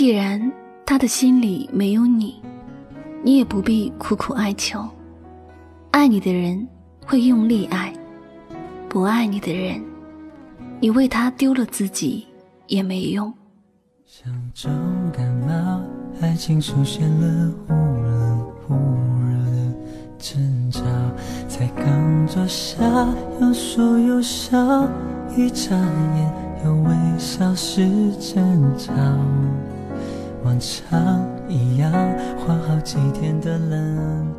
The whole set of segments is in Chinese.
既然他的心里没有你，你也不必苦苦哀求。爱你的人会用力爱，不爱你的人，你为他丢了自己也没用。像重感冒，爱情出现了忽冷忽热的征兆，才刚坐下，又说又笑，一眨眼又微笑是争吵。往常一样，花好几天的冷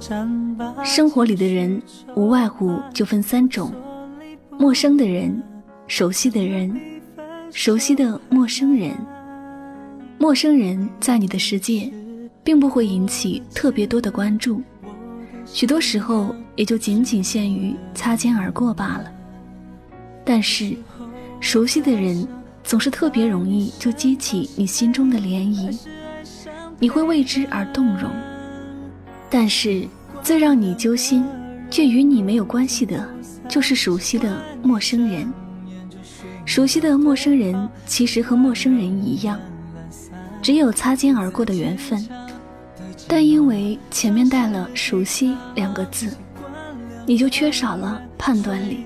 生活里的人无外乎就分三种：陌生的人、熟悉的人、熟悉的陌生人。陌生人在你的世界，并不会引起特别多的关注，许多时候也就仅仅限于擦肩而过罢了。但是，熟悉的人。总是特别容易就激起你心中的涟漪，你会为之而动容。但是最让你揪心，却与你没有关系的，就是熟悉的陌生人。熟悉的陌生人其实和陌生人一样，只有擦肩而过的缘分，但因为前面带了“熟悉”两个字，你就缺少了判断力。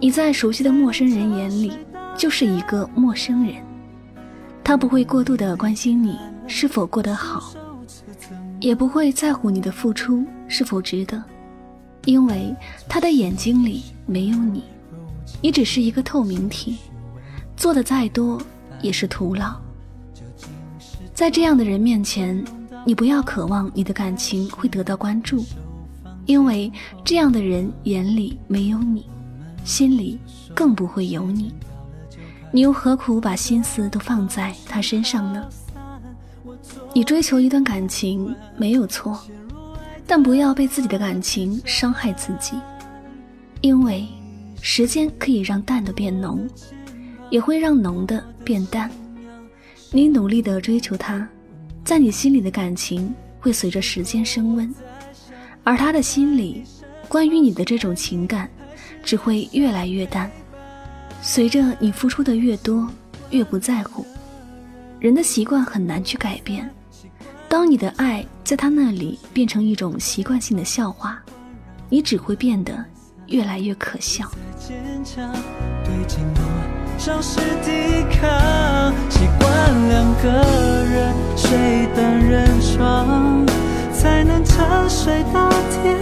你在熟悉的陌生人眼里。就是一个陌生人，他不会过度的关心你是否过得好，也不会在乎你的付出是否值得，因为他的眼睛里没有你，你只是一个透明体，做的再多也是徒劳。在这样的人面前，你不要渴望你的感情会得到关注，因为这样的人眼里没有你，心里更不会有你。你又何苦把心思都放在他身上呢？你追求一段感情没有错，但不要被自己的感情伤害自己，因为时间可以让淡的变浓，也会让浓的变淡。你努力的追求他，在你心里的感情会随着时间升温，而他的心里关于你的这种情感只会越来越淡。随着你付出的越多，越不在乎。人的习惯很难去改变。当你的爱在他那里变成一种习惯性的笑话，你只会变得越来越可笑。习惯两个人睡单人床，才能沉睡到天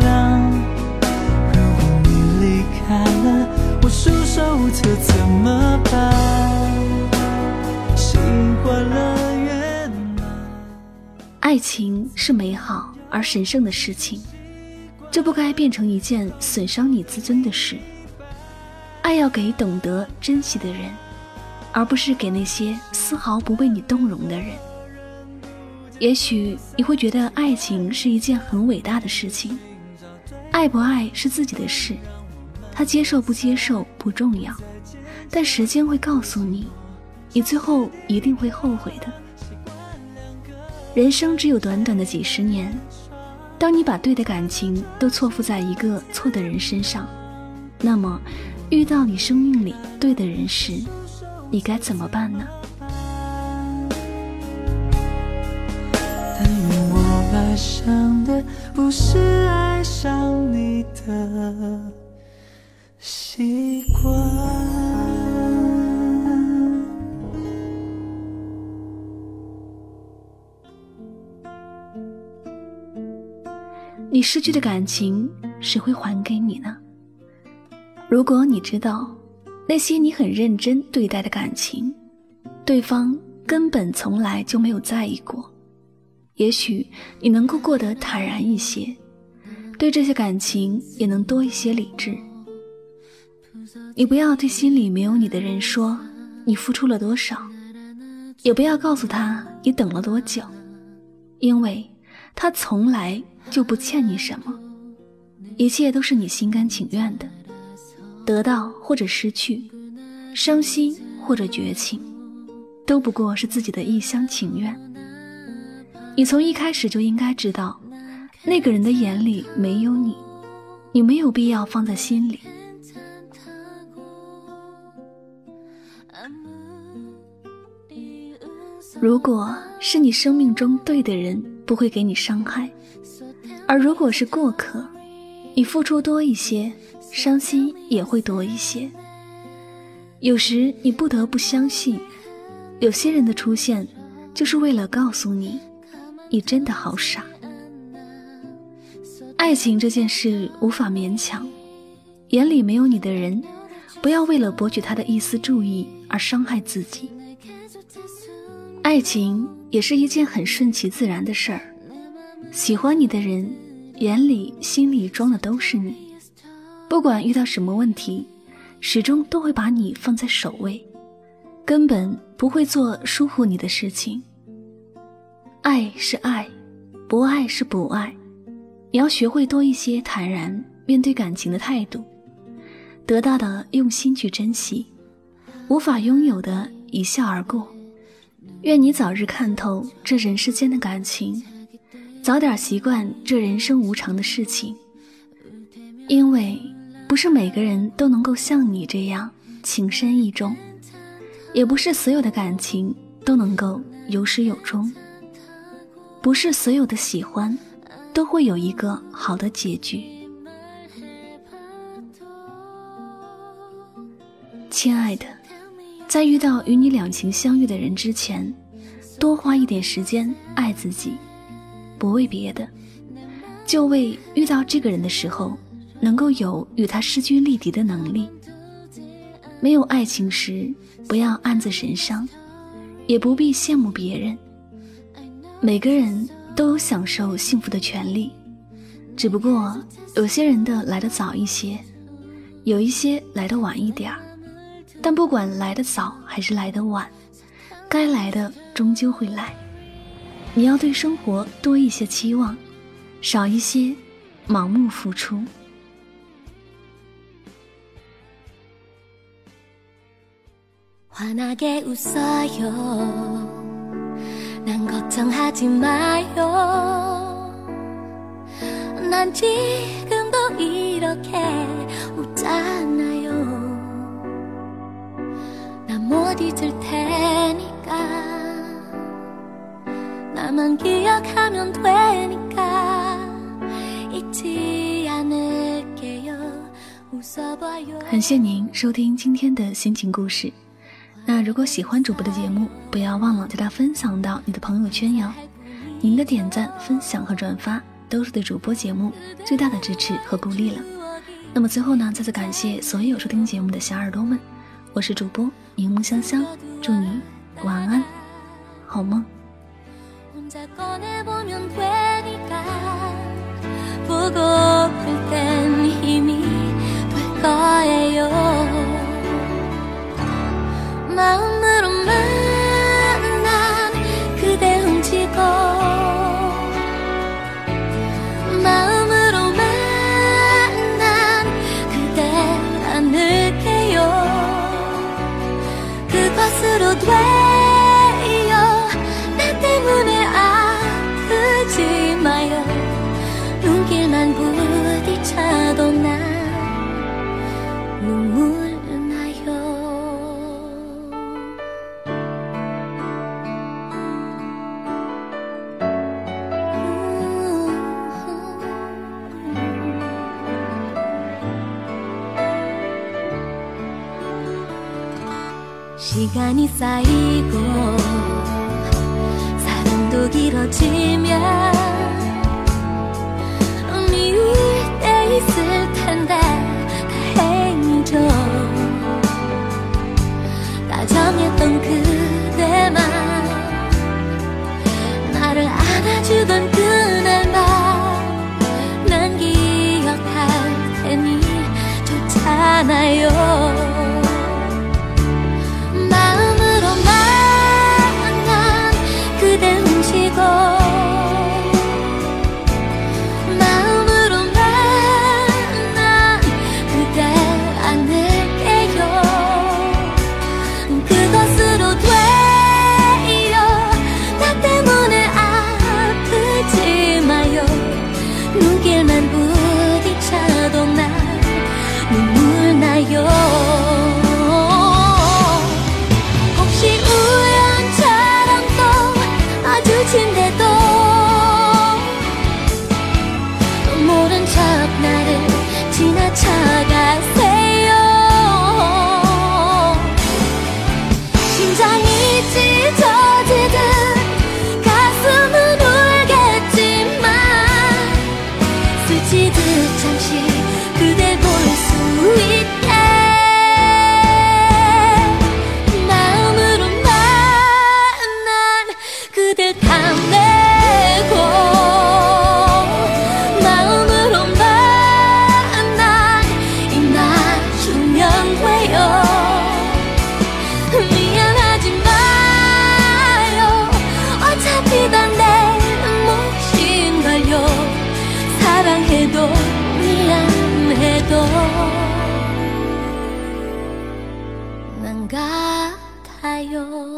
亮。如果你离开了。我束手无策怎么办？爱情是美好而神圣的事情，这不该变成一件损伤你自尊的事。爱要给懂得珍惜的人，而不是给那些丝毫不为你动容的人。也许你会觉得爱情是一件很伟大的事情，爱不爱是自己的事。他接受不接受不重要，但时间会告诉你，你最后一定会后悔的。人生只有短短的几十年，当你把对的感情都错付在一个错的人身上，那么遇到你生命里对的人时，你该怎么办呢？但愿我爱上的不是爱上你的。习惯。你失去的感情，谁会还给你呢？如果你知道那些你很认真对待的感情，对方根本从来就没有在意过，也许你能够过得坦然一些，对这些感情也能多一些理智。你不要对心里没有你的人说你付出了多少，也不要告诉他你等了多久，因为他从来就不欠你什么，一切都是你心甘情愿的。得到或者失去，伤心或者绝情，都不过是自己的一厢情愿。你从一开始就应该知道，那个人的眼里没有你，你没有必要放在心里。如果是你生命中对的人，不会给你伤害；而如果是过客，你付出多一些。伤心也会多一些。有时你不得不相信，有些人的出现，就是为了告诉你，你真的好傻。爱情这件事无法勉强，眼里没有你的人，不要为了博取他的一丝注意而伤害自己。爱情也是一件很顺其自然的事儿，喜欢你的人，眼里心里装的都是你。不管遇到什么问题，始终都会把你放在首位，根本不会做疏忽你的事情。爱是爱，不爱是不爱。你要学会多一些坦然面对感情的态度，得到的用心去珍惜，无法拥有的一笑而过。愿你早日看透这人世间的感情，早点习惯这人生无常的事情，因为。不是每个人都能够像你这样情深意重，也不是所有的感情都能够有始有终，不是所有的喜欢都会有一个好的结局。亲爱的，在遇到与你两情相悦的人之前，多花一点时间爱自己，不为别的，就为遇到这个人的时候。能够有与他势均力敌的能力。没有爱情时，不要暗自神伤，也不必羡慕别人。每个人都有享受幸福的权利，只不过有些人的来的早一些，有一些来的晚一点儿。但不管来的早还是来的晚，该来的终究会来。你要对生活多一些期望，少一些盲目付出。어요. 난 걱정하지 마요. 난 지금도 이렇게 웃잖아요. 난 못 잊을 테니까. 나만 기억하면 되니까. 잊지 않을게요. 웃어봐요. 感谢您收听今天的心情故事。那如果喜欢主播的节目，不要忘了将它分享到你的朋友圈哟。您的点赞、分享和转发都是对主播节目最大的支持和鼓励了。那么最后呢，再次感谢所有收听节目的小耳朵们，我是主播 柠檬香香，祝你晚安，好梦。 시간이 쌓이고 사랑도 길어지면 미울 때 있을 텐데 다행이죠. 다정했던 그대만 나를 안아주던 그날만 난 기억할 테니 좋잖아요. 사랑해도 미안해도. 난 같아요.